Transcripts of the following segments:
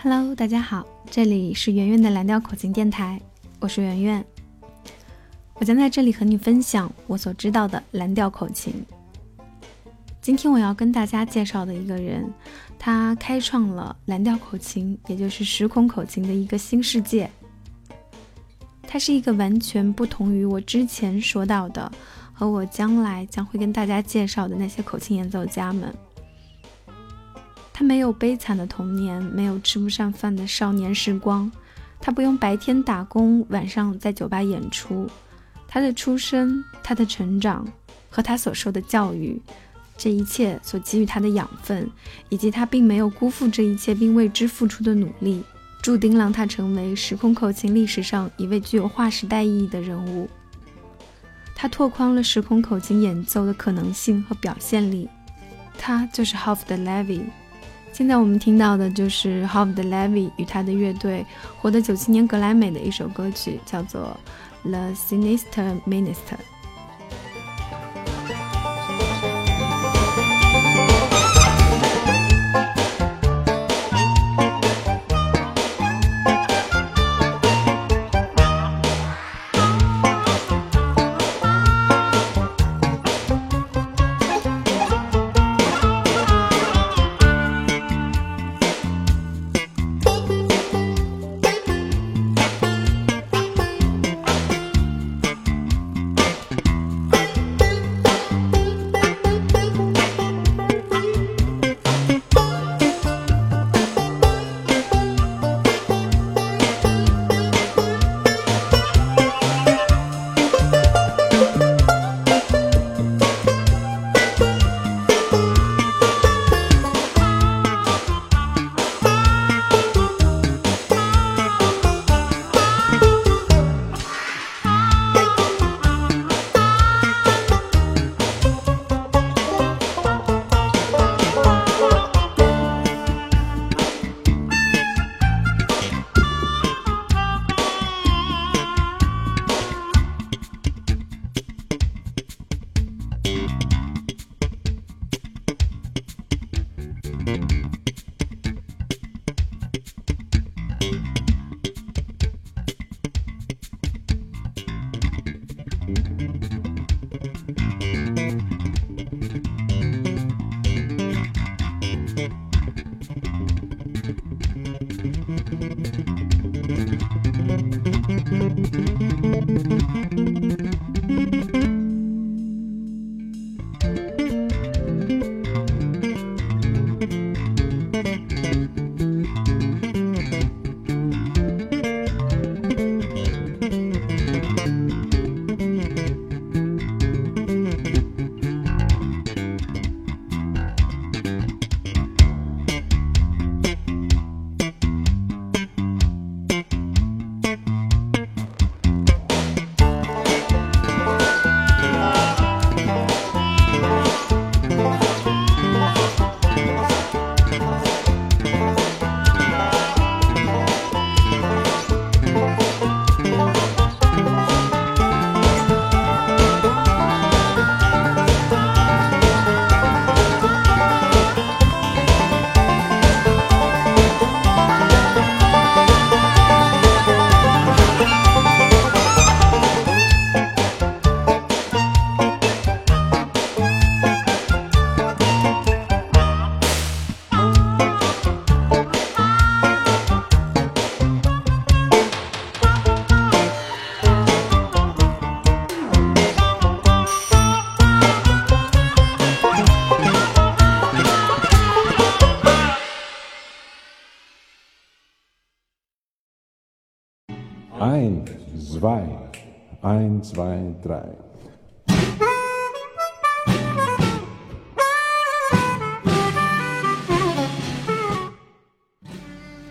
Hello，大家好，这里是圆圆的蓝调口琴电台，我是圆圆。我将在这里和你分享我所知道的蓝调口琴。今天我要跟大家介绍的一个人，他开创了蓝调口琴，也就是时空口琴的一个新世界。他是一个完全不同于我之前说到的，和我将来将会跟大家介绍的那些口琴演奏家们。他没有悲惨的童年，没有吃不上饭的少年时光，他不用白天打工，晚上在酒吧演出。他的出生，他的成长，和他所受的教育，这一切所给予他的养分，以及他并没有辜负这一切并为之付出的努力，注定让他成为时空口琴历史上一位具有划时代意义的人物。他拓宽了时空口琴演奏的可能性和表现力。他就是 Howard Levy。现在我们听到的就是 Howard Levy 与他的乐队获得九七年格莱美的一首歌曲，叫做《The Sinister Minister》。Eins, zwei, drei.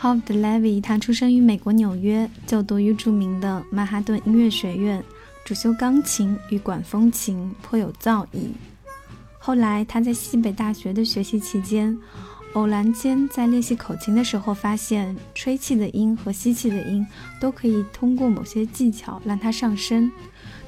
Howard Levy，他出生于美国纽约，就读于著名的曼哈顿音乐学院，主修钢琴与管风琴，颇有造诣。后来他在西北大学的学习期间，偶然间在练习口琴的时候，发现吹气的音和吸气的音都可以通过某些技巧让它上升，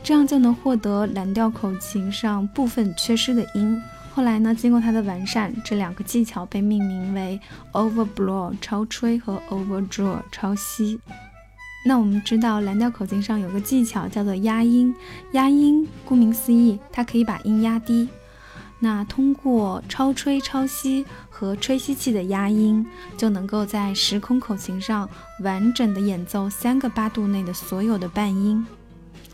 这样就能获得蓝调口琴上部分缺失的音。后来呢，经过它的完善，这两个技巧被命名为 overblow 超吹和 overdraw 超吸。那我们知道蓝调口琴上有个技巧叫做压音，压音顾名思义，它可以把音压低。那通过超吹、超吸和吹吸器的压音，就能够在时空口琴上完整的演奏三个八度内的所有的半音。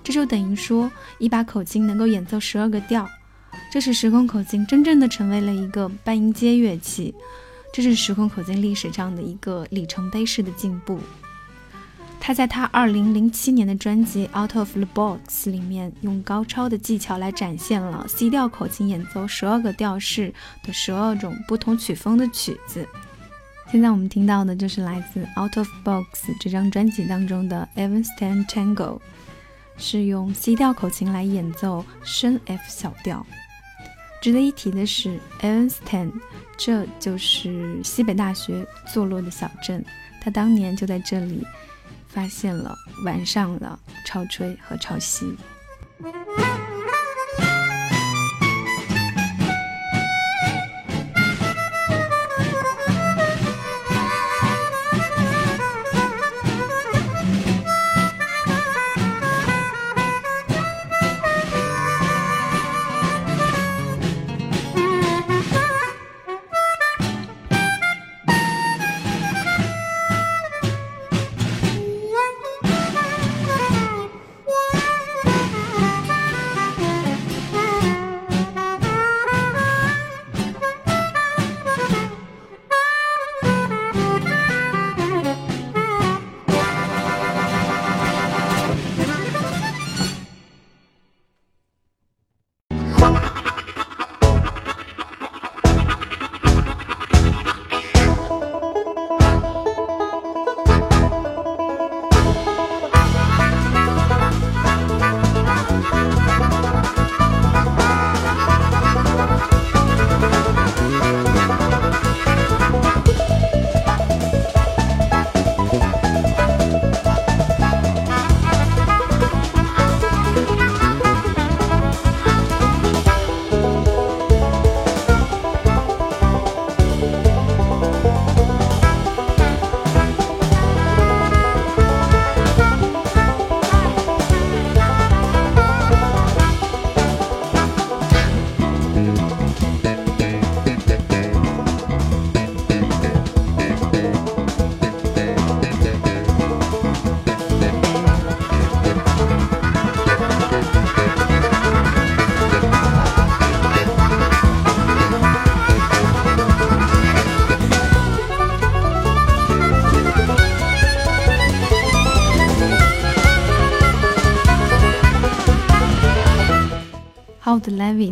这就等于说，一把口琴能够演奏十二个调。这是时空口琴真正的成为了一个半音阶乐器，这是时空口琴历史上的一个里程碑式的进步。他在他2007年的专辑《Out of the Box》里面，用高超的技巧来展现了 C 调口琴演奏十二个调式的十二种不同曲风的曲子。现在我们听到的就是来自《Out of Box》这张专辑当中的 Evanston Tango，是用 C 调口琴来演奏升 F 小调。值得一提的是，Evanston，这就是西北大学坐落的小镇，他当年就在这里发现了、完善了潮吹和超吸。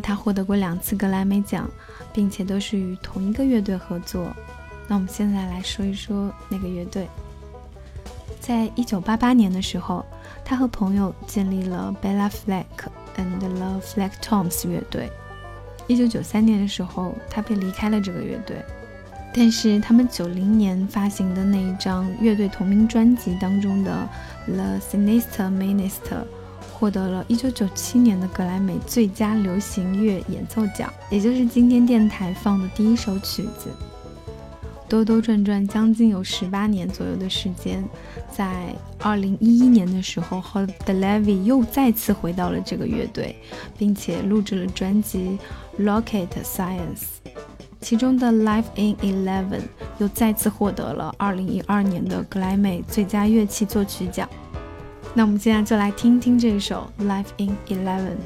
他获得过两次格莱美奖，并且都是与同一个乐队合作。那我们现在来说一说那个乐队。在一九八八年的时候，他和朋友建立了 Bella Fleck and the Fleck Toms 乐队。一九九三年的时候，他便离开了这个乐队。但是他们九零年发行的那一张乐队同名专辑当中的 The Sinister Minister。获得了1997年的格莱美最佳流行乐演奏奖，也就是今天电台放的第一首曲子。兜兜转转将近有十八年左右的时间，在2011年的时候 h o l d e Levy 又再次回到了这个乐队，并且录制了专辑《Rocket Science》，其中的《Life in Eleven》又再次获得了2012年的格莱美最佳乐器作曲奖。那我们现在就来听听这首《Life in Eleven》。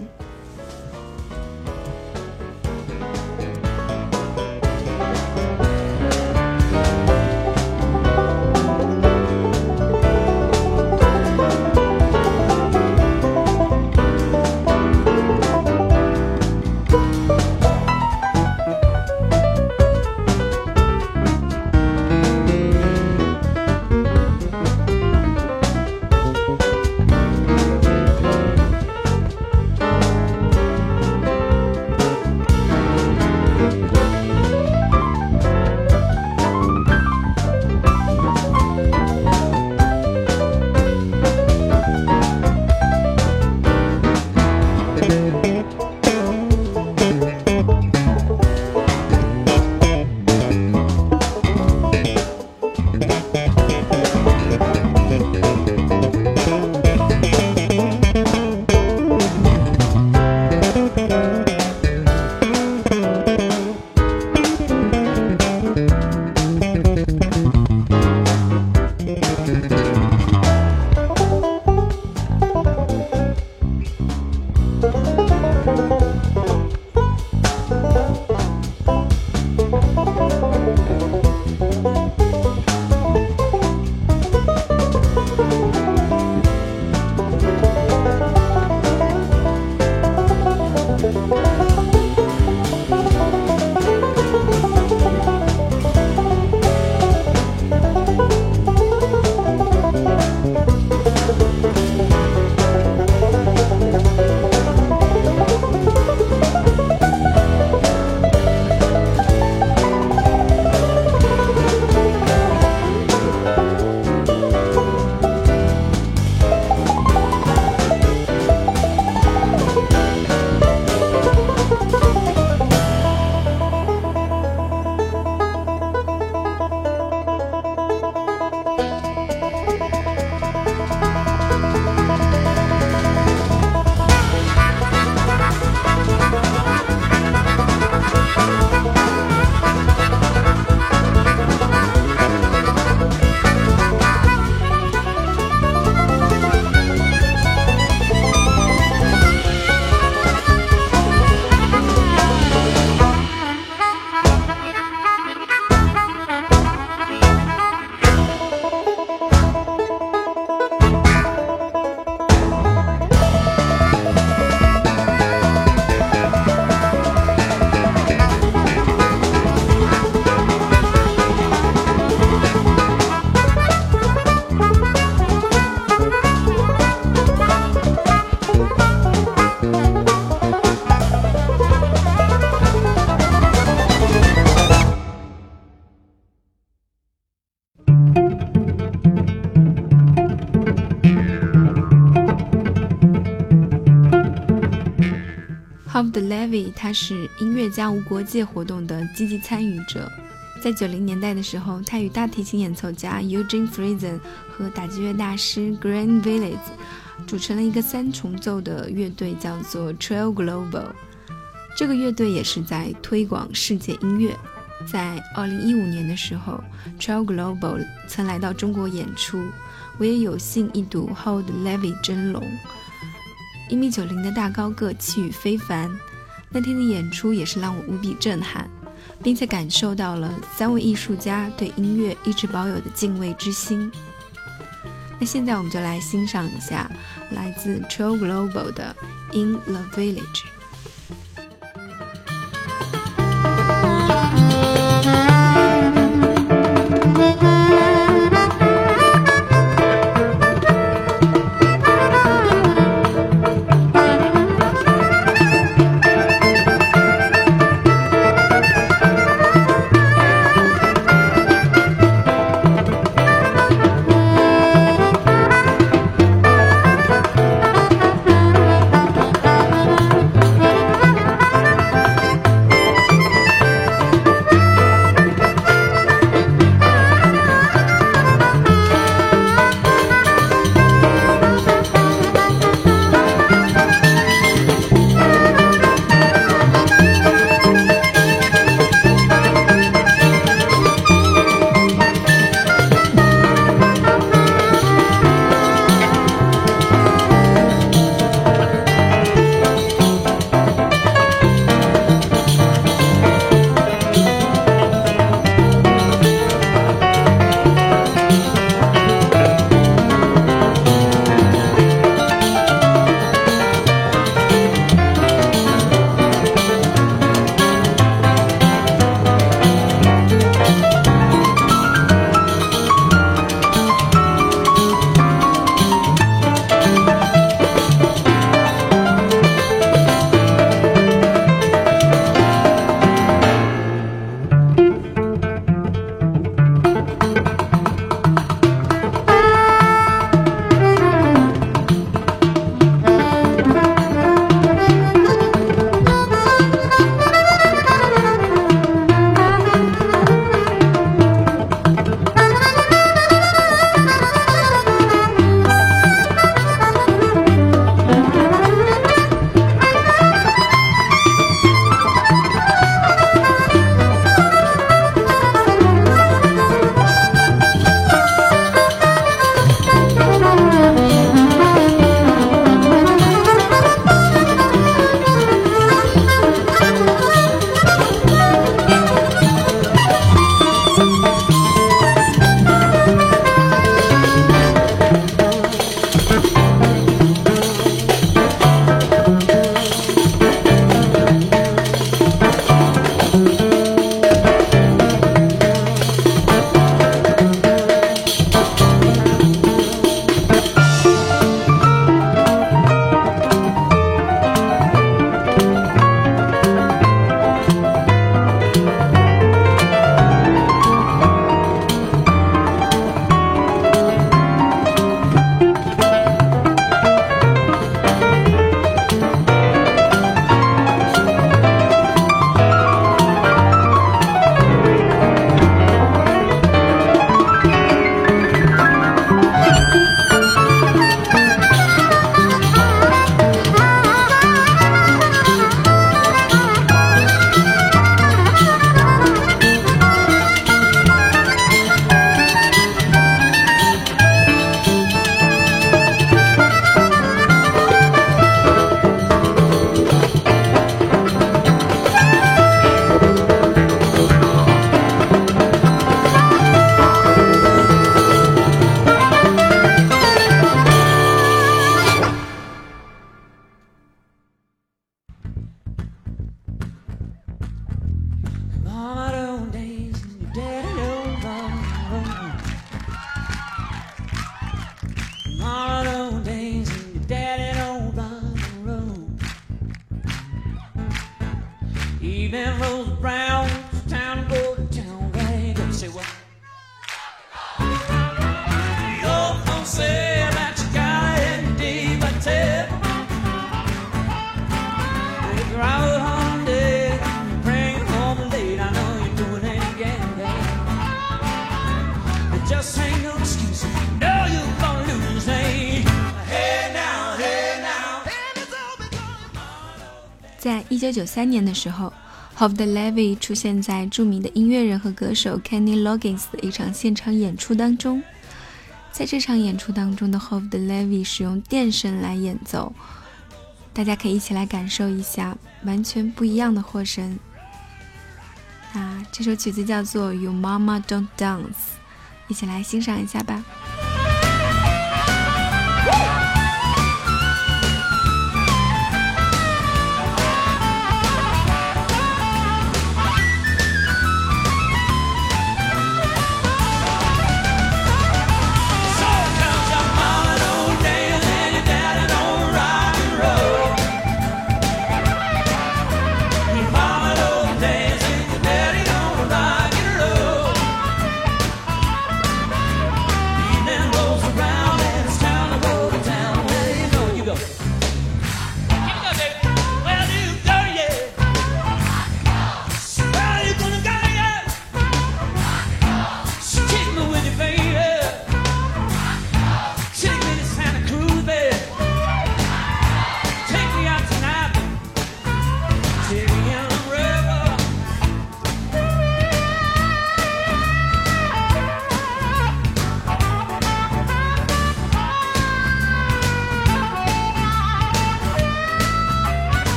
Howard Levy 他是音乐家无国界活动的积极参与者。在九零年代的时候，他与大提琴演奏家 Eugene Friesen 和打击乐大师 Grant Willis 组成了一个三重奏的乐队，叫做 Trail Global。这个乐队也是在推广世界音乐。在二零一五年的时候，Trail Global 曾来到中国演出，我也有幸一睹 Hold Levy 真龙。一米九零的大高个，气宇非凡。那天的演出也是让我无比震撼。并且感受到了三位艺术家对音乐一直保有的敬畏之心。那现在我们就来欣赏一下来自 Tro Global 的《In the Village》。Even Rose Brown. 一九九三年的时候，Hovd Levy 出现在著名的音乐人和歌手 Kenny Loggins 的一场现场演出当中。在这场演出当中的 Hovd Levy 使用电声来演奏，大家可以一起来感受一下完全不一样的和声。那这首曲子叫做《Your Mama Don't Dance》，一起来欣赏一下吧。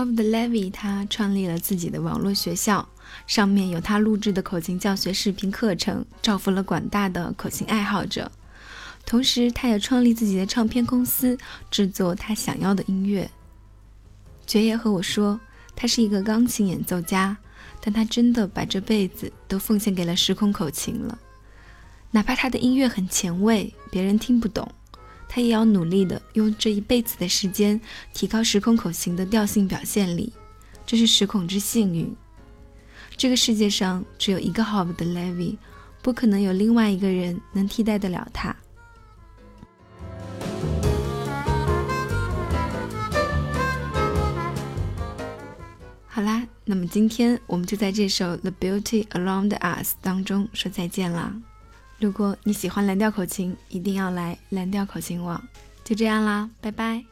Hovd Levy 他创立了自己的网络学校，上面有他录制的口琴教学视频课程，造福了广大的口琴爱好者。同时，他也创立自己的唱片公司，制作他想要的音乐。爵爷和我说，他是一个钢琴演奏家，但他真的把这辈子都奉献给了时空口琴了。哪怕他的音乐很前卫，别人听不懂。他也要努力的用这一辈子的时间提高时空口型的调性表现力，这是时孔之幸运。这个世界上只有一个 Hovd Levy，不可能有另外一个人能替代得了他。好啦，那么今天我们就在这首《The Beauty Around Us》当中说再见啦。如果你喜欢蓝调口琴，一定要来蓝调口琴网。就这样啦，拜拜。